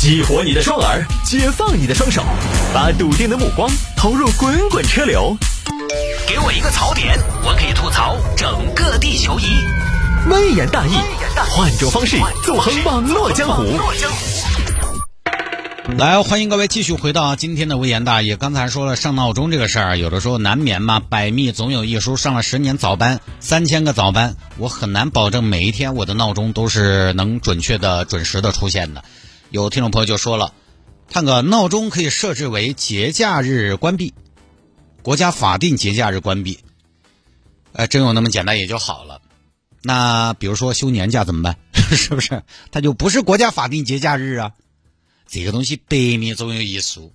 激活你的双耳，解放你的双手，把笃定的目光投入滚滚车流。给我一个槽点，我可以吐槽整个地球仪。微言大义，换种方式纵横网络江湖。来，欢迎各位继续回到今天的微言大义。刚才说了上闹钟这个事儿，有的时候难免嘛，百密总有一疏。上了十年早班，三千个早班，我很难保证每一天我的闹钟都是能准确的、准时的出现的。有听众朋友就说了，看个闹钟可以设置为节假日关闭，国家法定节假日关闭。呃，真有那么简单也就好了。那比如说休年假怎么办？是不是？它就不是国家法定节假日啊？这个东西百密总有一疏。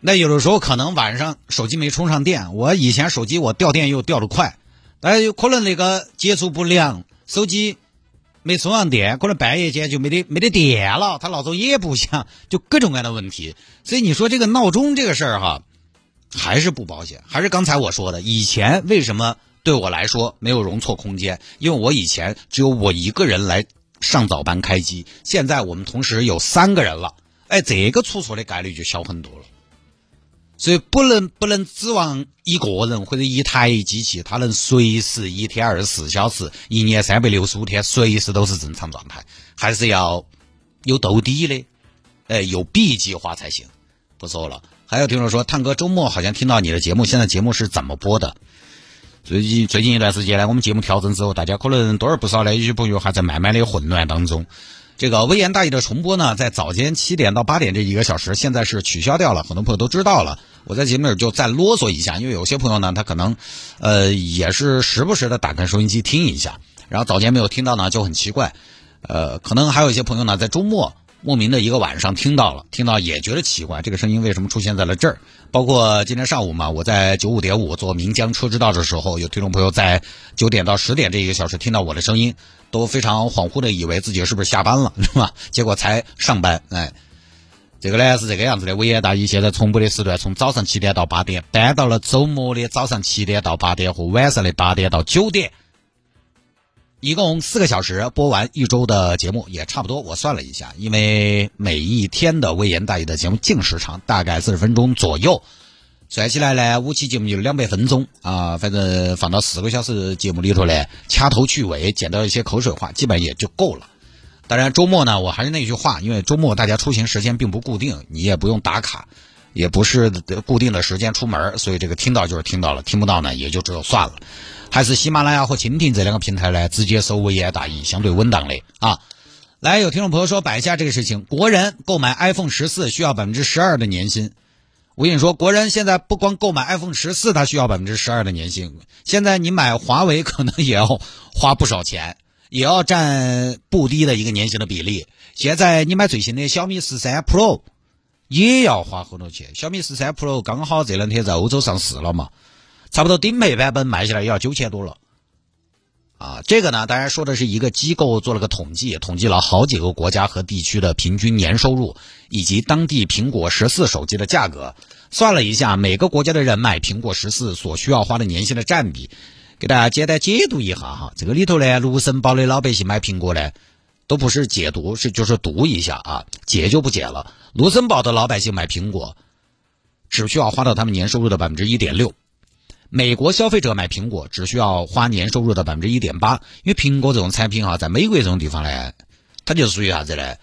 那有的时候可能晚上手机没充上电，我以前手机我掉电又掉得快，哎有可能那个接触不良，手机。没充上电，可能半夜间就没得没得电了，他闹钟也不响，就各种各样的问题。所以你说这个闹钟这个事儿哈，还是不保险。还是刚才我说的，以前为什么对我来说没有容错空间？因为我以前只有我一个人来上早班开机，现在我们同时有三个人了，哎，这个出错的概率就小很多了。所以不能不能指望一个人或者一台机器，它能随时一天二十四小时、一年三百六十五天随时都是正常状态，还是要有兜底的，哎，有 B 计划才行。不说了，还有听众说，探哥周末好像听到你的节目，现在节目是怎么播的？最近最近一段时间呢，我们节目调整之后，大家可能多而不少的有些朋友还在慢慢的混乱当中。这个微言大义的重播呢，在早间七点到八点这一个小时，现在是取消掉了。很多朋友都知道了，我在节目里就再啰嗦一下，因为有些朋友呢，他可能，呃，也是时不时的打开收音机听一下，然后早间没有听到呢，就很奇怪。呃，可能还有一些朋友呢，在周末莫名的一个晚上听到了，听到也觉得奇怪，这个声音为什么出现在了这儿？包括今天上午嘛，我在九五点五做岷江车之道的时候，有听众朋友在九点到十点这一个小时听到我的声音。都非常恍惚的以为自己是不是下班了，是吧？结果才上班，哎，这个呢是这个样子的。维也大一现在重播的时段从早上七点到八点，搬到了周末的早上七点到八点和晚上的八点到九点，一共四个小时播完一周的节目也差不多。我算了一下，因为每一天的微言大义的节目净时长大概四十分钟左右。算起来呢，五期节目就两百分钟啊，反正放到四个小时节目里头呢，掐头去尾，剪到一些口水话，基本也就够了。当然周末呢，我还是那句话，因为周末大家出行时间并不固定，你也不用打卡，也不是固定的时间出门，所以这个听到就是听到了，听不到呢也就只有算了。还是喜马拉雅和蜻蜓这两个平台呢，直接收微言大义，相对稳当的啊。来，有听众朋友说摆一下这个事情，国人购买 iPhone 十四需要百分之十二的年薪。我跟你说，国人现在不光购买 iPhone 十四，他需要百分之十二的年薪。现在你买华为可能也要花不少钱，也要占不低的一个年薪的比例。现在你买最新的小米十三 Pro 也要花很多钱。小米十三 Pro 刚好这两天在欧洲上市了嘛，差不多顶配版本卖下来也要九千多了。啊，这个呢，当然说的是一个机构做了个统计，统计了好几个国家和地区的平均年收入，以及当地苹果十四手机的价格，算了一下每个国家的人买苹果十四所需要花的年薪的占比，给大家简单解读一下哈。这个里头呢，卢森堡的老百姓买苹果呢，都不是解读，是就是读一下啊，解就不解了。卢森堡的老百姓买苹果，只需要花到他们年收入的百分之一点六。美国消费者买苹果只需要花年收入的百分之一点八，因为苹果这种产品哈，在美国这种地方呢，它就属于啥子呢？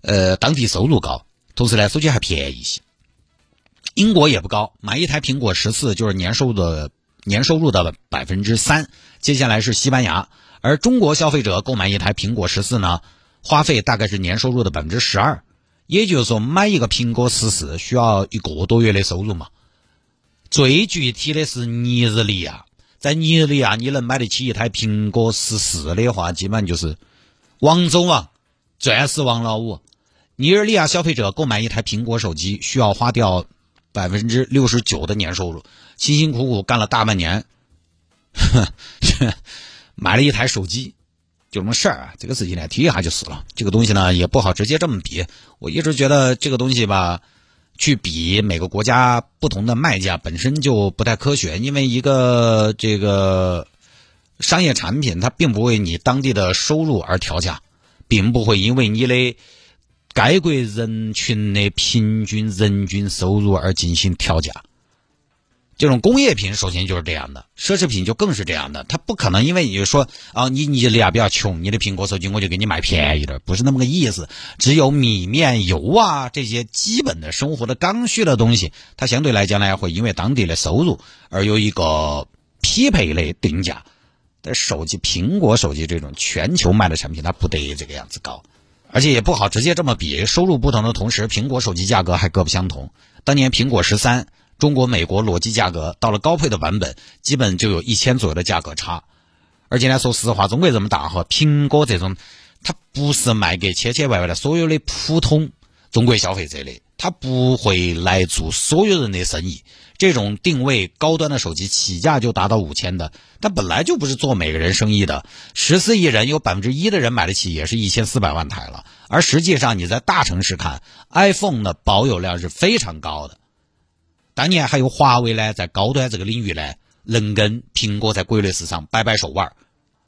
呃，当地收入高，同时呢，手机还便宜些。英国也不高，买一台苹果十四就是年收入的年收入的百分之三。接下来是西班牙，而中国消费者购买一台苹果十四呢，花费大概是年收入的百分之十二。也就是说，买一个苹果十四需要一个多月的收入嘛。最具体的是尼日利亚，在尼日利亚你能买得起一台苹果十四的话，基本上就是王中王、钻石王老五。尼日利亚消费者购买一台苹果手机需要花掉百分之六十九的年收入，辛辛苦苦干了大半年，买了一台手机，就什么事儿啊。这个事情呢，提一下就死了。这个东西呢，也不好直接这么比。我一直觉得这个东西吧。去比每个国家不同的卖家本身就不太科学，因为一个这个商业产品它并不为你当地的收入而调价，并不会因为你的该国人群的平均人均收入而进行调价。这种工业品首先就是这样的，奢侈品就更是这样的。它不可能因为你说啊，你你俩比较穷，你的苹果手机我就给你卖便宜点，不是那么个意思。只有米面油啊这些基本的生活的刚需的东西，它相对来讲呢会因为当地的收入而有一个匹配的定价。但手机，苹果手机这种全球卖的产品，它不得这个样子高。而且也不好直接这么比，收入不同的同时，苹果手机价格还各不相同。当年苹果十三，中国、美国裸机价格到了高配的版本，基本就有一千左右的价格差。而且呢，说实话，中国这么大哈，苹果这种，它不是卖给千千万万的所有的普通中国消费者的，它不会来做所有人的生意。这种定位高端的手机起价就达到五千的，但本来就不是做每个人生意的。十四亿人有百分之一的人买得起，也是一千四百万台了。而实际上你在大城市看，iPhone 的保有量是非常高的。当年还有华为呢，在高端这个领域呢，能跟苹果在国内市场掰掰手腕。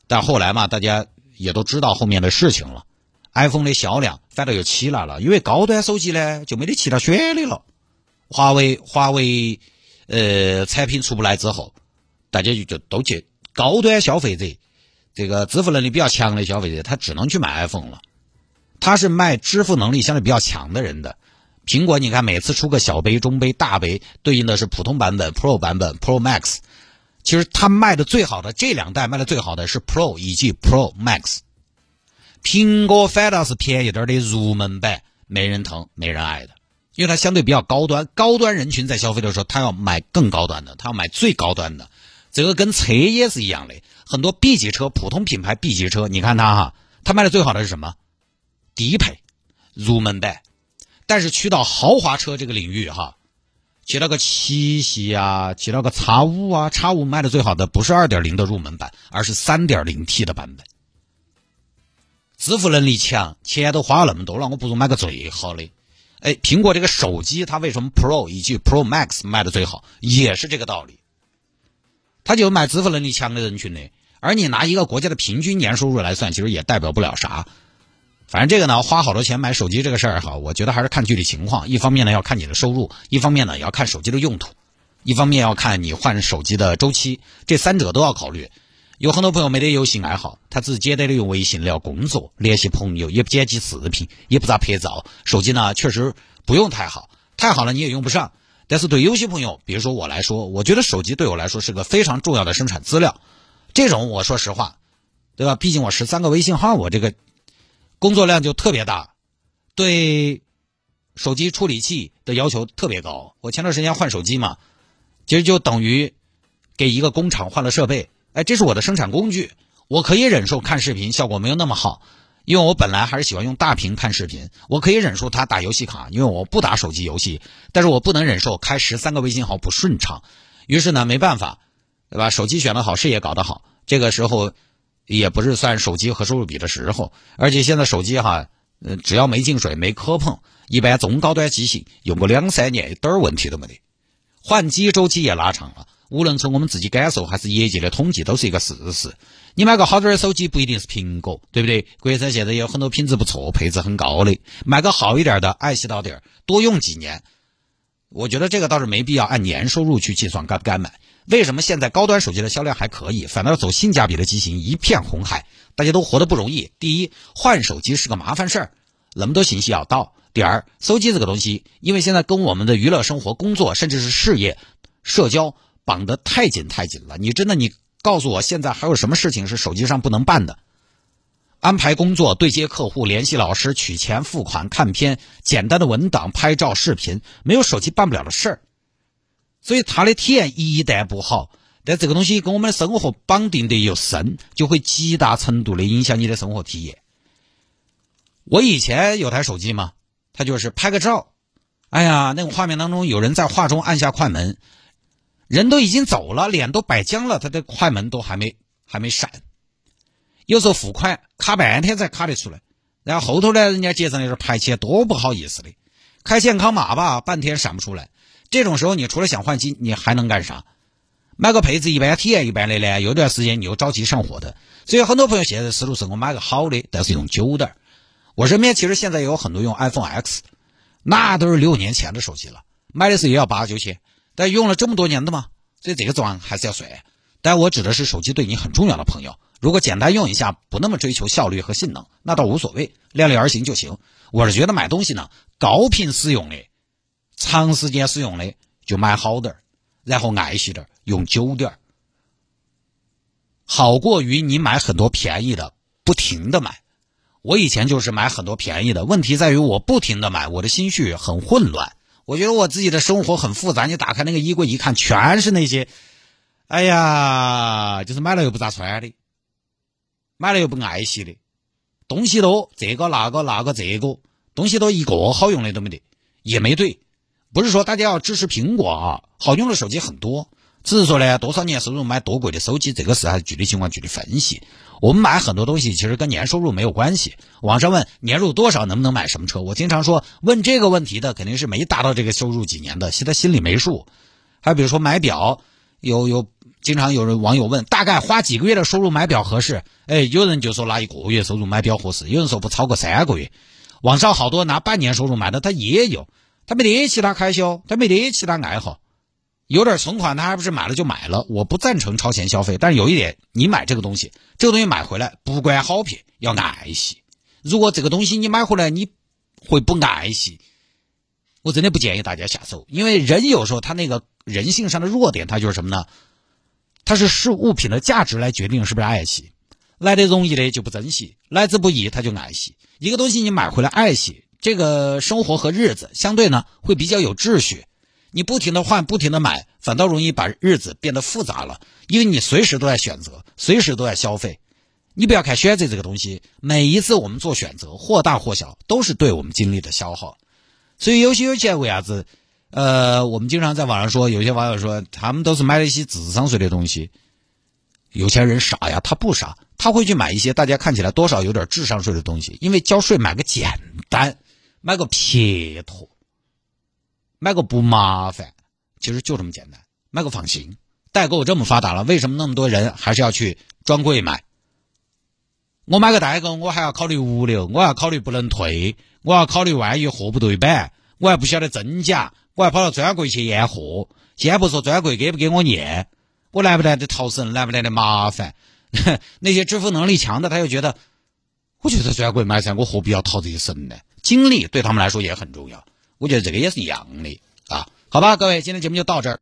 但后来嘛，大家也都知道后面的事情了，iPhone 的销量反倒又起来了，因为高端手机呢就没得其他选的了。华为，华为。呃，产品出不来之后，大家就就都去高端消费者，这个支付能力比较强的消费者，他只能去买 iPhone 了。他是卖支付能力相对比较强的人的。苹果，你看每次出个小杯、中杯、大杯，对应的是普通版本、Pro 版本、Pro Max。其实它卖的最好的这两代卖的最好的是 Pro 以及 Pro Max。苹果反倒是便宜点的入门版，没人疼，没人爱的。因为它相对比较高端，高端人群在消费的时候，他要买更高端的，他要买最高端的。这个跟车也是一样的，很多 B 级车，普通品牌 B 级车，你看它哈，它卖的最好的是什么？低配，入门版。但是去到豪华车这个领域哈，去那个七系啊，去那个叉五啊，叉五卖的最好的不是二点零的入门版，而是三点零 T 的版本。支付能力强，钱都花了那么多了，我不如买个最好的。哎，苹果这个手机，它为什么 Pro 以及 Pro Max 卖的最好，也是这个道理。它就买支付能力强的人群呢，而你拿一个国家的平均年收入来算，其实也代表不了啥。反正这个呢，花好多钱买手机这个事儿哈，我觉得还是看具体情况。一方面呢，要看你的收入；一方面呢，也要看手机的用途；一方面要看你换手机的周期，这三者都要考虑。有很多朋友没得游戏爱好，他只简单的用微信聊工作、联系朋友，也不剪辑视频，也不咋拍照。手机呢，确实不用太好，太好了你也用不上。但是对有些朋友，比如说我来说，我觉得手机对我来说是个非常重要的生产资料。这种我说实话，对吧？毕竟我十三个微信号，我这个工作量就特别大，对手机处理器的要求特别高。我前段时间换手机嘛，其实就等于给一个工厂换了设备。哎，这是我的生产工具，我可以忍受看视频效果没有那么好，因为我本来还是喜欢用大屏看视频。我可以忍受它打游戏卡，因为我不打手机游戏，但是我不能忍受开十三个微信号不顺畅。于是呢，没办法，对吧？手机选的好，视野搞得好，这个时候也不是算手机和收入比的时候。而且现在手机哈，呃，只要没进水、没磕碰，一般中高端机型用个两三年一点问题都没得，换机周期也拉长了。无论从我们自己感受还是业界的统计，都是一个事实。你买个好点的手机不一定是苹果，对不对？国产现在有很多品质不错、配置很高的，买个好一点的，爱惜到点儿，多用几年。我觉得这个倒是没必要按年收入去计算该不该买。为什么现在高端手机的销量还可以，反倒走性价比的机型一片红海？大家都活得不容易。第一，换手机是个麻烦事儿，那么多信息要到。第二，手机这个东西，因为现在跟我们的娱乐生活、工作甚至是事业、社交。绑得太紧太紧了！你真的，你告诉我，现在还有什么事情是手机上不能办的？安排工作、对接客户、联系老师、取钱、付款、看片、简单的文档、拍照、视频，没有手机办不了的事儿。所以它的体验一旦不好，但这个东西跟我们的生活绑定的又深，就会极大程度的影响你的生活体验。我以前有台手机嘛，它就是拍个照，哎呀，那个画面当中有人在画中按下快门。人都已经走了，脸都摆僵了，他的快门都还没还没闪。有时候付款卡半天才卡得出来，然后后头呢，人家结账的时候排起来多不好意思的，开健康码吧，半天闪不出来。这种时候，你除了想换机，你还能干啥？买个配置一般、体验一般的呢？有段时间你又着急上货的，所以很多朋友现在的思路是我买个好的，但是用久点儿。我身边其实现在也有很多用 iPhone X，那都是六年前的手机了，买的时候也要八九千，但用了这么多年的嘛，所以这个装还是要算。但我指的是手机对你很重要的朋友，如果简单用一下，不那么追求效率和性能，那倒无所谓，量力而行就行。我是觉得买东西呢，高频使用的，长时间使用的，就买好点儿，然后爱惜点儿，用久点儿。好过于你买很多便宜的，不停的买。我以前就是买很多便宜的，问题在于我不停的买，我的心绪很混乱。我觉得我自己的生活很复杂。你打开那个衣柜一看，全是那些，哎呀，就是买了又不咋穿的，买了又不爱惜的，东西多，这个那个那个这个东西都一个好用的都没得，也没对。不是说大家要支持苹果啊，好用的手机很多。只是说呢，多少年收入买多贵的手机，这个事还是具体情况具体分析。我们买很多东西其实跟年收入没有关系。网上问年入多少能不能买什么车，我经常说问这个问题的肯定是没达到这个收入几年的，现在心里没数。还比如说买表，有有经常有人网友问大概花几个月的收入买表合适？哎，有人就说拿一个月收入买表合适，有人说不超过三个月。网上好多拿半年收入买的他也有，他没得其他开销，他没得其他爱好。有点存款，他还不是买了就买了？我不赞成超前消费，但是有一点，你买这个东西，这个东西买回来不管好撇，要爱惜。如果这个东西你买回来你会不爱惜，我真的不建议大家下手，因为人有时候他那个人性上的弱点，他就是什么呢？他是视物品的价值来决定是不是爱惜，来的容易的就不珍惜，来之不易他就爱惜。一个东西你买回来爱惜，这个生活和日子相对呢会比较有秩序。你不停的换，不停的买，反倒容易把日子变得复杂了。因为你随时都在选择，随时都在消费。你不要看选择这个东西，每一次我们做选择，或大或小，都是对我们精力的消耗。所以有些有钱为啥子？呃，我们经常在网上说，有些网友说他们都是买了一些智商税的东西。有钱人傻呀，他不傻，他会去买一些大家看起来多少有点智商税的东西，因为交税买个简单，买个撇脱。买个不麻烦，其实就这么简单。买个放心，代购这么发达了，为什么那么多人还是要去专柜买？我买个代购，我还要考虑物流，我要考虑不能退，我要考虑万一货不对版，我还不晓得真假，我还跑到专柜去验货。先不说专柜给不给我验，我来不来得逃生，来不来得麻烦？那些支付能力强的，他又觉得，我就在专柜买噻，我何必要逃这些神呢？精力对他们来说也很重要。我觉得这个也是一样的啊，好吧，各位，今天节目就到这儿。